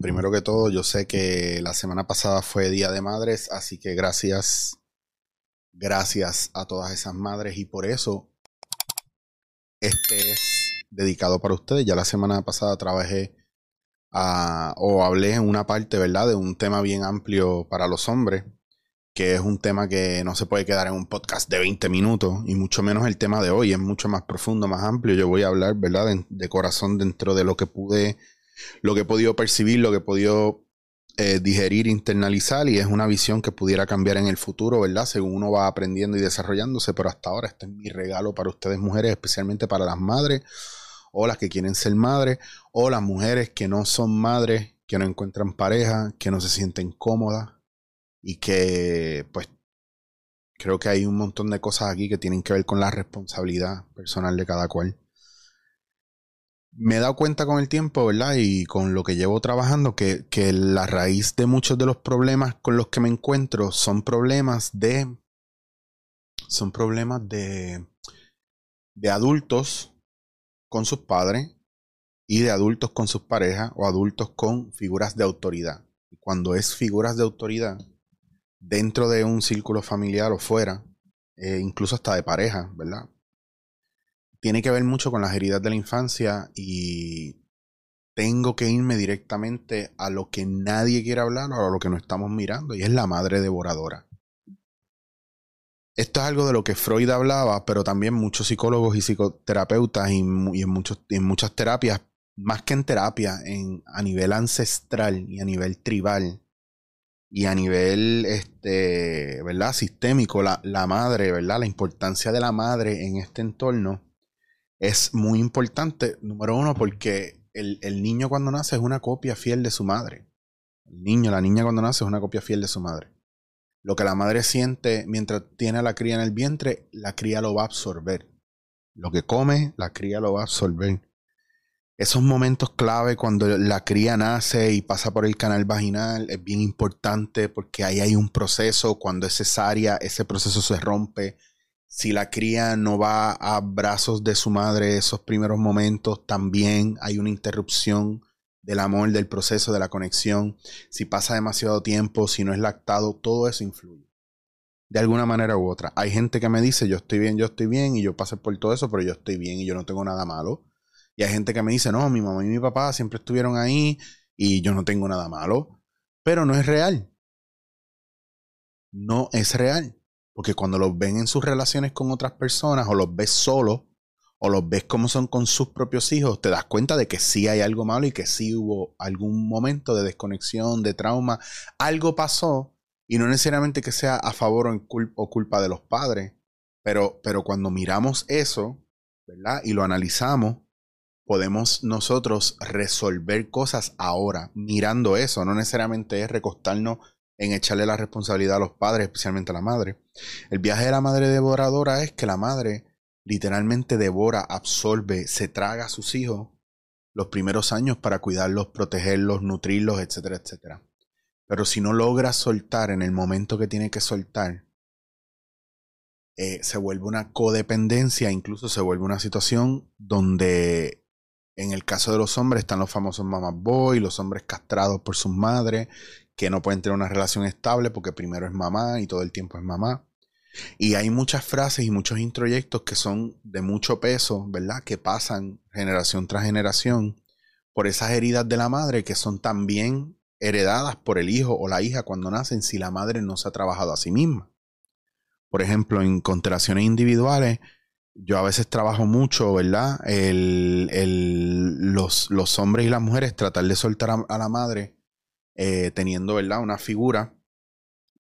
Primero que todo, yo sé que la semana pasada fue Día de Madres, así que gracias, gracias a todas esas madres y por eso este es dedicado para ustedes. Ya la semana pasada trabajé a, o hablé en una parte, ¿verdad? De un tema bien amplio para los hombres, que es un tema que no se puede quedar en un podcast de 20 minutos, y mucho menos el tema de hoy, es mucho más profundo, más amplio. Yo voy a hablar, ¿verdad? De corazón dentro de lo que pude, lo que he podido percibir, lo que he podido eh, digerir, internalizar y es una visión que pudiera cambiar en el futuro, ¿verdad? Según uno va aprendiendo y desarrollándose, pero hasta ahora este es mi regalo para ustedes mujeres, especialmente para las madres o las que quieren ser madres o las mujeres que no son madres, que no encuentran pareja, que no se sienten cómodas y que pues creo que hay un montón de cosas aquí que tienen que ver con la responsabilidad personal de cada cual me he dado cuenta con el tiempo, ¿verdad? Y con lo que llevo trabajando, que, la raíz de muchos de los problemas con los que me encuentro son problemas de. Son problemas de. de adultos con sus padres y de adultos con sus parejas o adultos con figuras de autoridad. Y cuando es figuras de autoridad, dentro de un círculo familiar o fuera, eh, incluso hasta de pareja, ¿verdad? Tiene que ver mucho con las heridas de la infancia y tengo que irme directamente a lo que nadie quiere hablar o a lo que no estamos mirando y es la madre devoradora. Esto es algo de lo que Freud hablaba, pero también muchos psicólogos y psicoterapeutas y, en, muchos, en muchas terapias, más que en terapia, en, a nivel ancestral y a nivel tribal y a nivel este, ¿verdad? sistémico, la, la madre, ¿verdad? La importancia de la madre en este entorno es muy importante, número uno, porque el, niño cuando nace es una copia fiel de su madre. El niño, la niña cuando nace es una copia fiel de su madre. Lo que la madre siente mientras tiene a la cría en el vientre, la cría lo va a absorber. Lo que come, la cría lo va a absorber. Esos momentos clave cuando la cría nace y pasa por el canal vaginal es bien importante porque ahí hay un proceso, cuando es cesárea, ese proceso se rompe, si la cría no va a brazos de su madre esos primeros momentos, también hay una interrupción del amor, del proceso, de la conexión. Si pasa demasiado tiempo, si no es lactado, todo eso influye. De alguna manera u otra. Hay gente que me dice, yo estoy bien, yo estoy bien, y yo pasé por todo eso, pero yo estoy bien y yo no tengo nada malo. Y hay gente que me dice, no, mi mamá y mi papá siempre estuvieron ahí y yo no tengo nada malo. Pero no es real. No es real. Porque cuando los ven en sus relaciones con otras personas o los ves solos o los ves como son con sus propios hijos, te das cuenta de que sí hay algo malo y que sí hubo algún momento de desconexión, de trauma. Algo pasó y no necesariamente que sea a favor o, culpa de los padres, pero, pero cuando miramos eso, ¿verdad? Y lo analizamos, podemos nosotros resolver cosas ahora, mirando eso. No necesariamente es recostarnos en echarle la responsabilidad a los padres, especialmente a la madre. El viaje de la madre devoradora es que la madre literalmente devora, absorbe, se traga a sus hijos los primeros años para cuidarlos, protegerlos, nutrirlos, etcétera, etcétera. Pero si no logra soltar en el momento que tiene que soltar, eh, se vuelve una codependencia, incluso se vuelve una situación donde en el caso de los hombres están los famosos mamás boy, los hombres castrados por sus madres, que no pueden tener una relación estable porque primero es mamá y todo el tiempo es mamá. Y hay muchas frases y muchos introyectos que son de mucho peso, ¿verdad? Que pasan generación tras generación por esas heridas de la madre que son también heredadas por el hijo o la hija cuando nacen si la madre no se ha trabajado a sí misma. Por ejemplo, en constelaciones individuales, yo a veces trabajo mucho, ¿verdad? los, los, hombres y las mujeres tratar de soltar a la madre eh, teniendo ¿verdad? una figura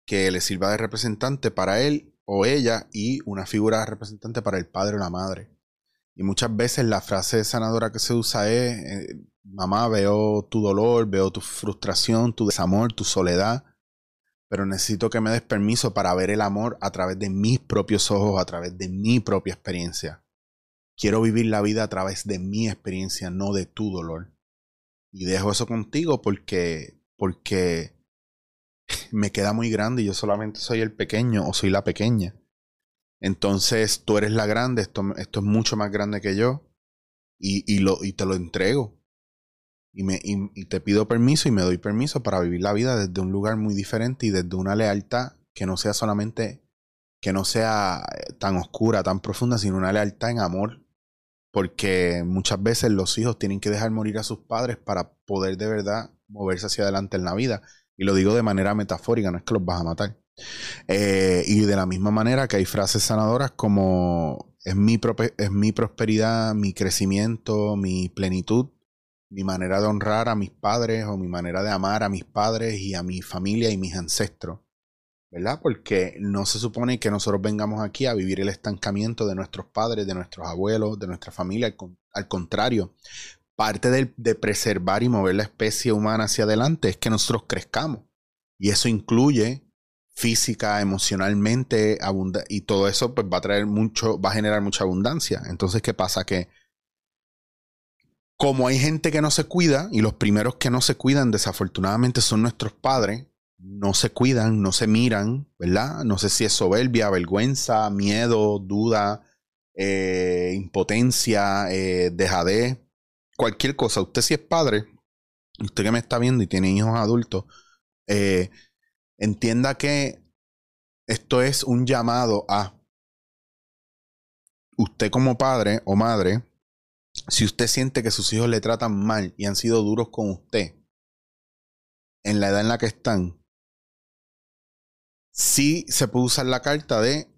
que le sirva de representante para él o ella y una figura de representante para el padre o la madre. Y muchas veces la frase sanadora que se usa es, eh, mamá, veo tu dolor, veo tu frustración, tu desamor, tu soledad, pero necesito que me des permiso para ver el amor a través de mis propios ojos, a través de mi propia experiencia. Quiero vivir la vida a través de mi experiencia, no de tu dolor. Y dejo eso contigo porque porque me queda muy grande y yo solamente soy el pequeño o soy la pequeña. Entonces tú eres la grande, esto, esto es mucho más grande que yo y, y, lo, y te lo entrego. y, me, y, te pido permiso y me doy permiso para vivir la vida desde un lugar muy diferente y desde una lealtad que no sea solamente, que no sea eh, tan oscura, tan profunda, sino una lealtad en amor. Porque muchas veces los hijos tienen que dejar morir a sus padres para poder de verdad moverse hacia adelante en la vida. Y lo digo de manera metafórica, no es que los vas a matar. Eh, y de la misma manera que hay frases sanadoras como es mi, es mi prosperidad, mi crecimiento, mi plenitud, mi manera de honrar a mis padres o mi manera de amar a mis padres y a mi familia y mis ancestros. ¿Verdad? Porque no se supone que nosotros vengamos aquí a vivir el estancamiento de nuestros padres, de nuestros abuelos, de nuestra familia. Al, contrario, parte de, preservar y mover la especie humana hacia adelante es que nosotros crezcamos. Y eso incluye física, emocionalmente, y todo eso pues va a traer mucho, va a generar mucha abundancia. Entonces, ¿qué pasa? Que como hay gente que no se cuida, y los primeros que no se cuidan desafortunadamente son nuestros padres, no se cuidan, no se miran, ¿verdad? No sé si es soberbia, vergüenza, miedo, duda, eh, impotencia, eh, dejadez, cualquier cosa. Usted si es padre, usted que me está viendo y tiene hijos adultos, eh, entienda que esto es un llamado a usted como padre o madre, si usted siente que sus hijos le tratan mal y han sido duros con usted en la edad en la que están, sí se puede usar la carta de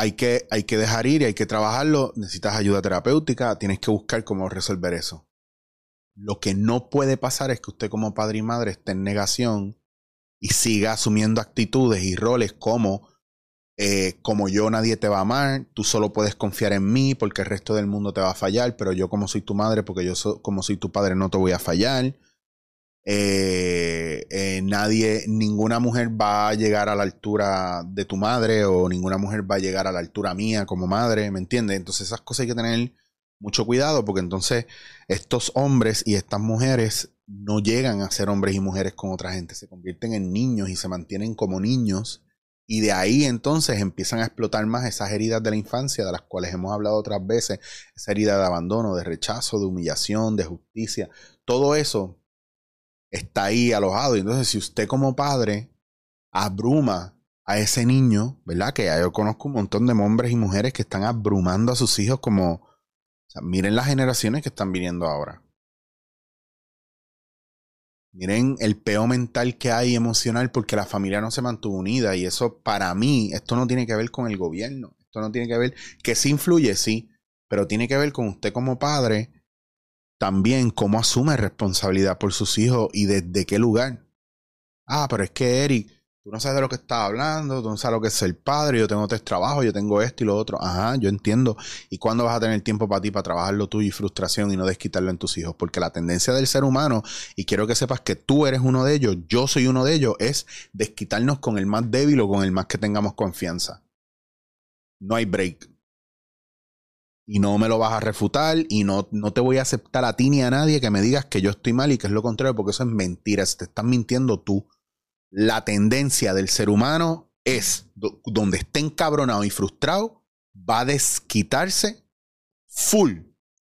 hay que, hay que dejar ir y hay que trabajarlo, necesitas ayuda terapéutica, tienes que buscar cómo resolver eso. Lo que no puede pasar es que usted como padre y madre esté en negación y siga asumiendo actitudes y roles como eh, como yo nadie te va a amar, tú solo puedes confiar en mí porque el resto del mundo te va a fallar, pero yo como soy tu madre, porque yo como soy tu padre no te voy a fallar. Eh, eh, nadie, ninguna mujer va a llegar a la altura de tu madre o ninguna mujer va a llegar a la altura mía como madre, ¿me entiendes? Entonces esas cosas hay que tener mucho cuidado porque entonces estos hombres y estas mujeres no llegan a ser hombres y mujeres con otra gente, se convierten en niños y se mantienen como niños. Y de ahí entonces empiezan a explotar más esas heridas de la infancia de las cuales hemos hablado otras veces, esa herida de abandono, de rechazo, de humillación, de justicia. Todo eso está ahí alojado. Y entonces si usted como padre abruma a ese niño, ¿verdad? Que yo conozco un montón de hombres y mujeres que están abrumando a sus hijos como... miren las generaciones que están viniendo ahora. Miren el peo mental que hay emocional porque la familia no se mantuvo unida y eso para mí, esto no tiene que ver con el gobierno, esto no tiene que ver, que sí influye, sí, pero tiene que ver con usted como padre, también cómo asume responsabilidad por sus hijos y desde qué lugar. Ah, pero es que Eric, Tú no sabes de lo que estás hablando, tú no sabes lo que es ser padre, yo tengo tres trabajos, yo tengo esto y lo otro. Ajá, yo entiendo. ¿Y cuándo vas a tener tiempo para ti, para trabajar lo tuyo y frustración y no desquitarlo en tus hijos? Porque la tendencia del ser humano, y quiero que sepas que tú eres uno de ellos, yo soy uno de ellos, es desquitarnos con el más débil o con el más que tengamos confianza. No hay break. Y no me lo vas a refutar y no, no te voy a aceptar a ti ni a nadie que me digas que yo estoy mal y que es lo contrario, porque eso es mentira. Te estás mintiendo tú la tendencia del ser humano es, donde esté encabronado y frustrado, va a desquitarse full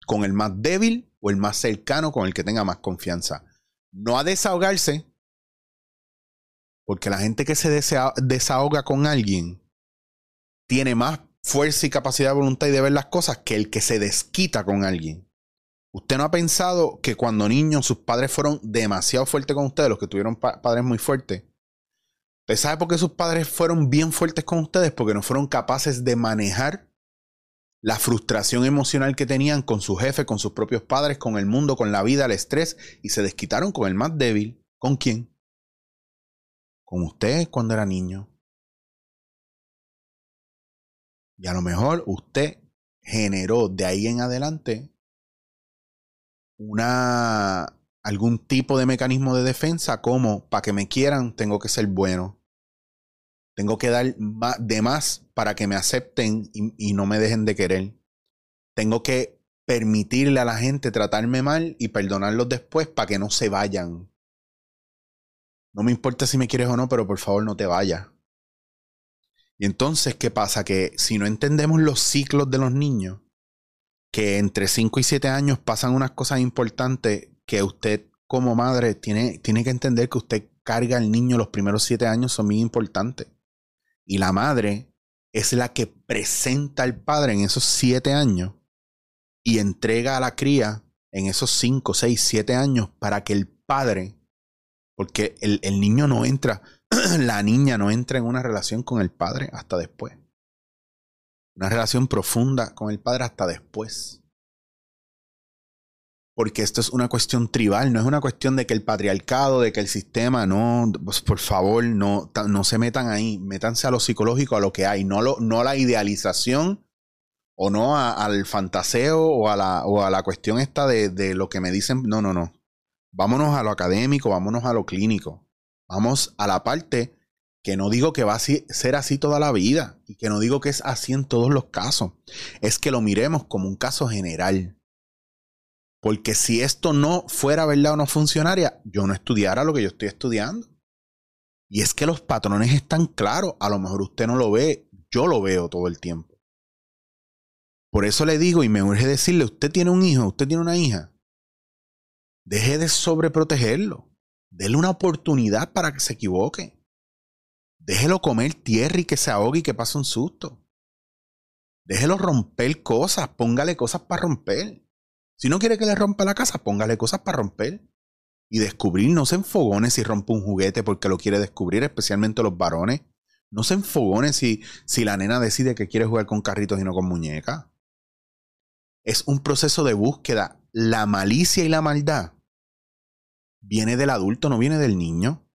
con el más débil o el más cercano con el que tenga más confianza. No a desahogarse, porque la gente que se desahoga con alguien tiene más fuerza y capacidad de voluntad y de ver las cosas que el que se desquita con alguien. ¿Usted no ha pensado que cuando niños sus padres fueron demasiado fuertes con ustedes, los que tuvieron padres muy fuertes, ¿Usted sabe por qué sus padres fueron bien fuertes con ustedes? Porque no fueron capaces de manejar la frustración emocional que tenían con su jefe, con sus propios padres, con el mundo, con la vida, el estrés, y se desquitaron con el más débil. ¿Con quién? Con usted cuando era niño. Y a lo mejor usted generó de ahí en adelante una algún tipo de mecanismo de defensa como para que me quieran tengo que ser bueno. Tengo que dar de más para que me acepten y, no me dejen de querer. Tengo que permitirle a la gente tratarme mal y perdonarlos después para que no se vayan. No me importa si me quieres o no, pero por favor no te vayas. Y entonces, ¿qué pasa? Que si no entendemos los ciclos de los niños, que entre 5 y 7 años pasan unas cosas importantes que usted como madre tiene, tiene que entender que usted carga al niño los primeros siete años son muy importantes. Y la madre es la que presenta al padre en esos siete años y entrega a la cría en esos cinco, seis, siete años para que el padre, porque el, el niño no entra, la niña no entra en una relación con el padre hasta después. Una relación profunda con el padre hasta después porque esto es una cuestión tribal, no es una cuestión de que el patriarcado, de que el sistema, no, pues, por favor, no, no se metan ahí, métanse a lo psicológico, a lo que hay, no, lo, no la idealización o no al fantaseo o a, la, o a la cuestión esta de, de lo que me dicen, no, no, no. Vámonos a lo académico, vámonos a lo clínico, vamos a la parte que no digo que va a ser así toda la vida y que no digo que es así en todos los casos, es que lo miremos como un caso general porque si esto no fuera verdad o no funcionaria, yo no estudiara lo que yo estoy estudiando. Y es que los patrones están claros. A lo mejor usted no lo ve, yo lo veo todo el tiempo. Por eso le digo y me urge decirle, usted tiene un hijo, usted tiene una hija. Deje de sobreprotegerlo. Dele una oportunidad para que se equivoque. Déjelo comer tierra y que se ahogue y que pase un susto. Déjelo romper cosas, póngale cosas para romper. Si no quiere que le rompa la casa, póngale cosas para romper. Y descubrir, no se enfogones si rompe un juguete porque lo quiere descubrir, especialmente los varones. No se enfogones si, si la nena decide que quiere jugar con carritos y no con muñecas. Es un proceso de búsqueda. La malicia y la maldad viene del adulto, no viene del niño.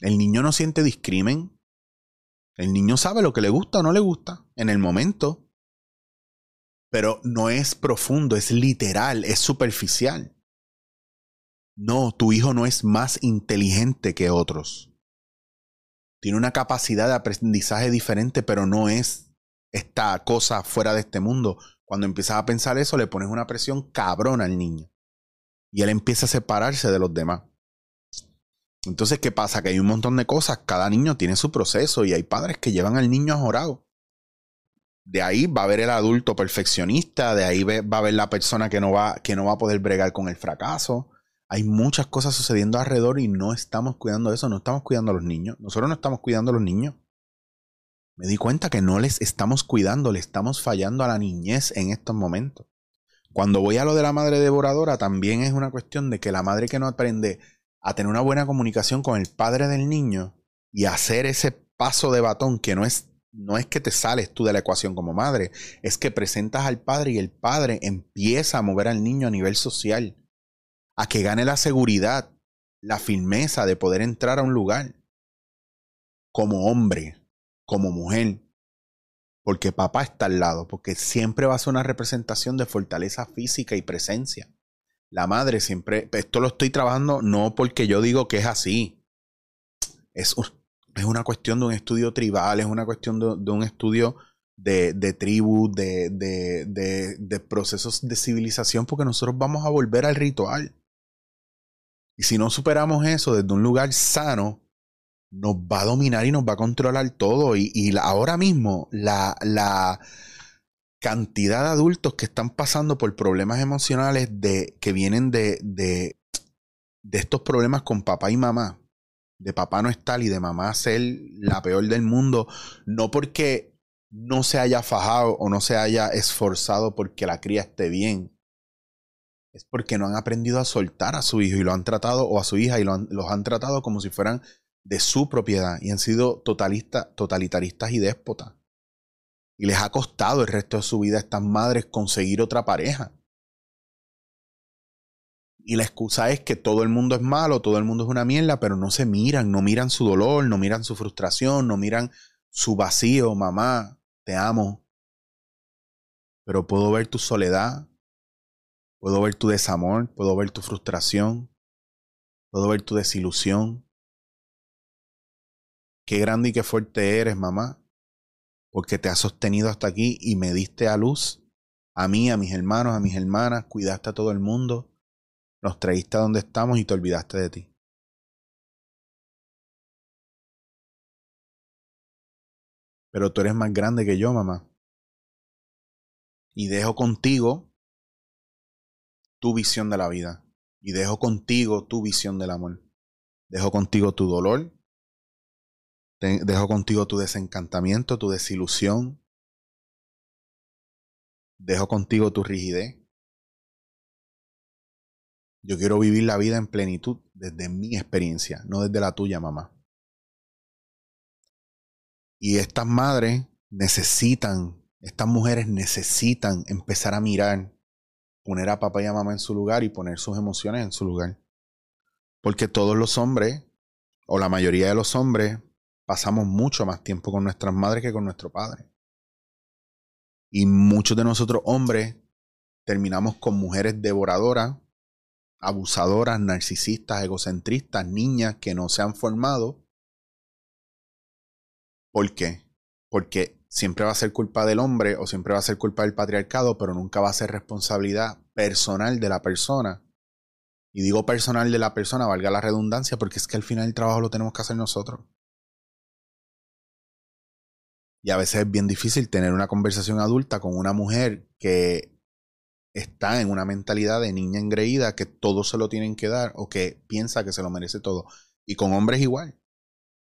El niño no siente discrimen. El niño sabe lo que le gusta o no le gusta en el momento pero no es profundo, es literal, es superficial. No, tu hijo no es más inteligente que otros. Tiene una capacidad de aprendizaje diferente, pero no es esta cosa fuera de este mundo. Cuando empiezas a pensar eso, le pones una presión cabrona al niño. Y él empieza a separarse de los demás. Entonces, ¿qué pasa? Que hay un montón de cosas. Cada niño tiene su proceso y hay padres que llevan al niño ajorado de ahí va a haber el adulto perfeccionista, de ahí va a haber la persona que no va, que no va a poder bregar con el fracaso. Hay muchas cosas sucediendo alrededor y no estamos cuidando eso, no estamos cuidando a los niños. Nosotros no estamos cuidando a los niños. Me di cuenta que no les estamos cuidando, le estamos fallando a la niñez en estos momentos. Cuando voy a lo de la madre devoradora, también es una cuestión de que la madre que no aprende a tener una buena comunicación con el padre del niño y hacer ese paso de batón que no es no es que te sales tú de la ecuación como madre, es que presentas al padre y el padre empieza a mover al niño a nivel social, a que gane la seguridad, la firmeza de poder entrar a un lugar como hombre, como mujer, porque papá está al lado, porque siempre va a ser una representación de fortaleza física y presencia. La madre siempre, esto lo estoy trabajando no porque yo digo que es así, es es una cuestión de un estudio tribal, es una cuestión de, un estudio de, de tribu, de, de, de, procesos de civilización, porque nosotros vamos a volver al ritual. Y si no superamos eso desde un lugar sano, nos va a dominar y nos va a controlar todo. Y, y ahora mismo la, la, cantidad de adultos que están pasando por problemas emocionales de, que vienen de, de, de estos problemas con papá y mamá, de papá no estar y de mamá ser la peor del mundo, no porque no se haya fajado o no se haya esforzado porque la cría esté bien, es porque no han aprendido a soltar a su hijo y lo han tratado, o a su hija, y los han tratado como si fueran de su propiedad y han sido totalitaristas y déspotas. Y les ha costado el resto de su vida a estas madres conseguir otra pareja. Y la excusa es que todo el mundo es malo, todo el mundo es una mierda, pero no se miran, no miran su dolor, no miran su frustración, no miran su vacío, mamá, te amo. Pero puedo ver tu soledad, puedo ver tu desamor, puedo ver tu frustración, puedo ver tu desilusión. Qué grande y qué fuerte eres, mamá, porque te has sostenido hasta aquí y me diste a luz, a mí, a mis hermanos, a mis hermanas, cuidaste a todo el mundo nos traíste a donde estamos y te olvidaste de ti. Pero tú eres más grande que yo, mamá. Y dejo contigo tu visión de la vida y dejo contigo tu visión del amor. Dejo contigo tu dolor, dejo contigo tu desencantamiento, tu desilusión, dejo contigo tu rigidez. Yo quiero vivir la vida en plenitud desde mi experiencia, no desde la tuya, mamá. Y estas madres necesitan, estas mujeres necesitan empezar a mirar, poner a papá y a mamá en su lugar y poner sus emociones en su lugar. Porque todos los hombres, o la mayoría de los hombres, pasamos mucho más tiempo con nuestras madres que con nuestro padre. Y muchos de nosotros hombres terminamos con mujeres devoradoras, abusadoras, narcisistas, egocentristas, niñas que no se han formado ¿Por qué? Porque siempre va a ser culpa del hombre o siempre va a ser culpa del patriarcado, pero nunca va a ser responsabilidad personal de la persona. Y digo personal de la persona, valga la redundancia, porque es que al final el trabajo lo tenemos que hacer nosotros. Y a veces es bien difícil tener una conversación adulta con una mujer que está en una mentalidad de niña engreída que todo se lo tienen que dar o que piensa que se lo merece todo. Y con hombres igual.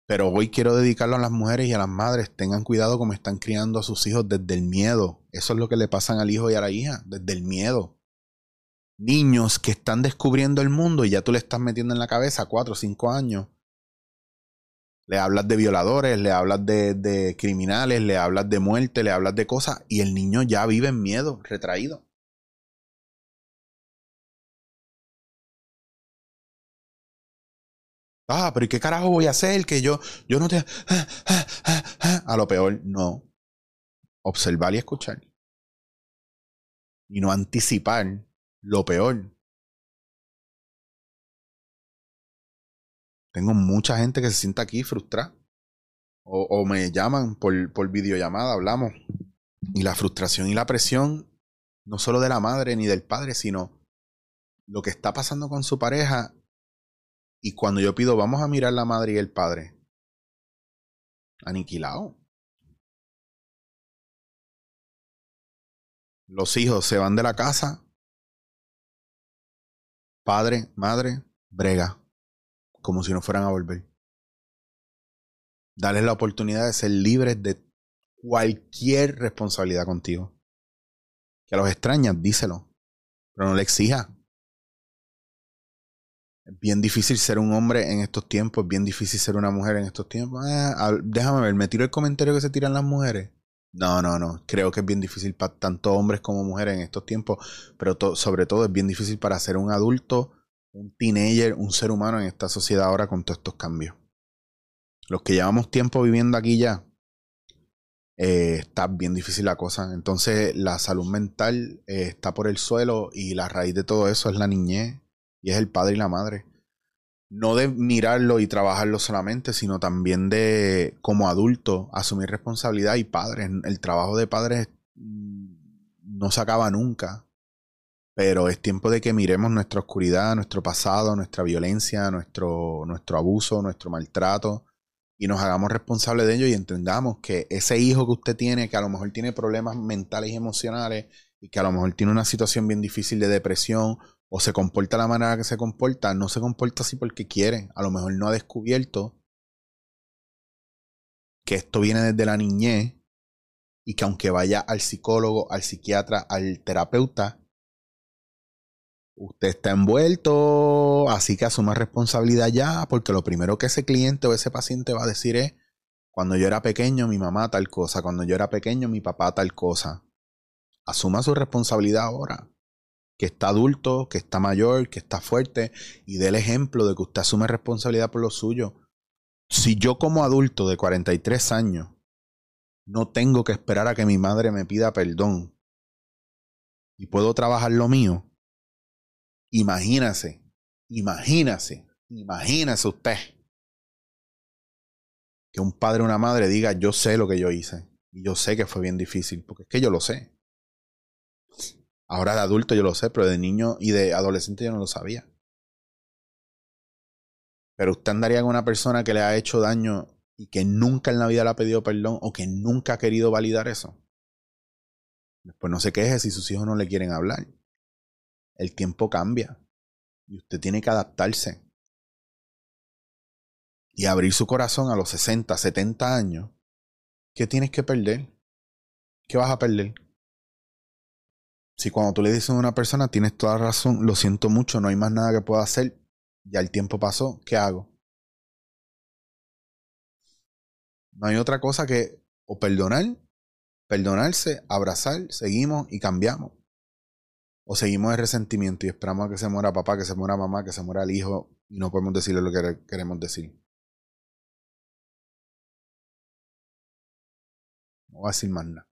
Pero hoy quiero dedicarlo a las mujeres y a las madres. Tengan cuidado como están criando a sus hijos desde el miedo. Eso es lo que le pasan al hijo y a la hija, desde el miedo. Niños que están descubriendo el mundo y ya tú le estás metiendo en la cabeza cuatro o cinco años. Le hablas de violadores, le hablas de, criminales, le hablas de muerte, le hablas de cosas y el niño ya vive en miedo, retraído. Ah, pero ¿y qué carajo voy a hacer? Que yo, yo no te... A lo peor, no. Observar y escuchar. Y no anticipar lo peor. Tengo mucha gente que se sienta aquí frustrada. O, me llaman por, por videollamada, hablamos. Y la frustración y la presión, no solo de la madre ni del padre, sino lo que está pasando con su pareja y cuando yo pido, vamos a mirar la madre y el padre, aniquilado. Los hijos se van de la casa. Padre, madre, brega. Como si no fueran a volver. Dales la oportunidad de ser libres de cualquier responsabilidad contigo. Que los extrañas, díselo. Pero no le exijas. Es bien difícil ser un hombre en estos tiempos, es bien difícil ser una mujer en estos tiempos. Ah, déjame ver, ¿me tiro el comentario que se tiran las mujeres? No, no, no. Creo que es bien difícil para tanto hombres como mujeres en estos tiempos, pero sobre todo es bien difícil para ser un adulto, un teenager, un ser humano en esta sociedad ahora con todos estos cambios. Los que llevamos tiempo viviendo aquí ya, eh, está bien difícil la cosa. Entonces la salud mental eh, está por el suelo y la raíz de todo eso es la niñez, y es el padre y la madre. No de mirarlo y trabajarlo solamente, sino también de, como adulto, asumir responsabilidad y padres. El trabajo de padres mm, no se acaba nunca, pero es tiempo de que miremos nuestra oscuridad, nuestro pasado, nuestra violencia, nuestro, nuestro abuso, nuestro maltrato y nos hagamos responsables de ello y entendamos que ese hijo que usted tiene, que a lo mejor tiene problemas mentales y emocionales y que a lo mejor tiene una situación bien difícil de depresión o se comporta la manera que se comporta, no se comporta así porque quiere. A lo mejor no ha descubierto que esto viene desde la niñez y que aunque vaya al psicólogo, al psiquiatra, al terapeuta, usted está envuelto, así que asuma responsabilidad ya, porque lo primero que ese cliente o ese paciente va a decir es, cuando yo era pequeño mi mamá tal cosa, cuando yo era pequeño mi papá tal cosa. Asuma su responsabilidad ahora que está adulto, que está mayor, que está fuerte y dé el ejemplo de que usted asume responsabilidad por lo suyo. Si yo como adulto de 43 años no tengo que esperar a que mi madre me pida perdón y puedo trabajar lo mío, imagínase, imagínase, imagínese usted que un padre o una madre diga yo sé lo que yo hice y yo sé que fue bien difícil, porque es que yo lo sé. Ahora de adulto yo lo sé, pero de niño y de adolescente yo no lo sabía. Pero usted andaría con una persona que le ha hecho daño y que nunca en la vida le ha pedido perdón o que nunca ha querido validar eso. Después no se queje si sus hijos no le quieren hablar. El tiempo cambia y usted tiene que adaptarse y abrir su corazón a los 60, 70 años. ¿Qué tienes que perder? ¿Qué vas a perder? Si cuando tú le dices a una persona, tienes toda razón, lo siento mucho, no hay más nada que pueda hacer, ya el tiempo pasó, ¿qué hago? No hay otra cosa que o perdonar, perdonarse, abrazar, seguimos y cambiamos. O seguimos el resentimiento y esperamos a que se muera papá, que se muera mamá, que se muera el hijo y no podemos decirle lo que queremos decir. No voy a decir más nada.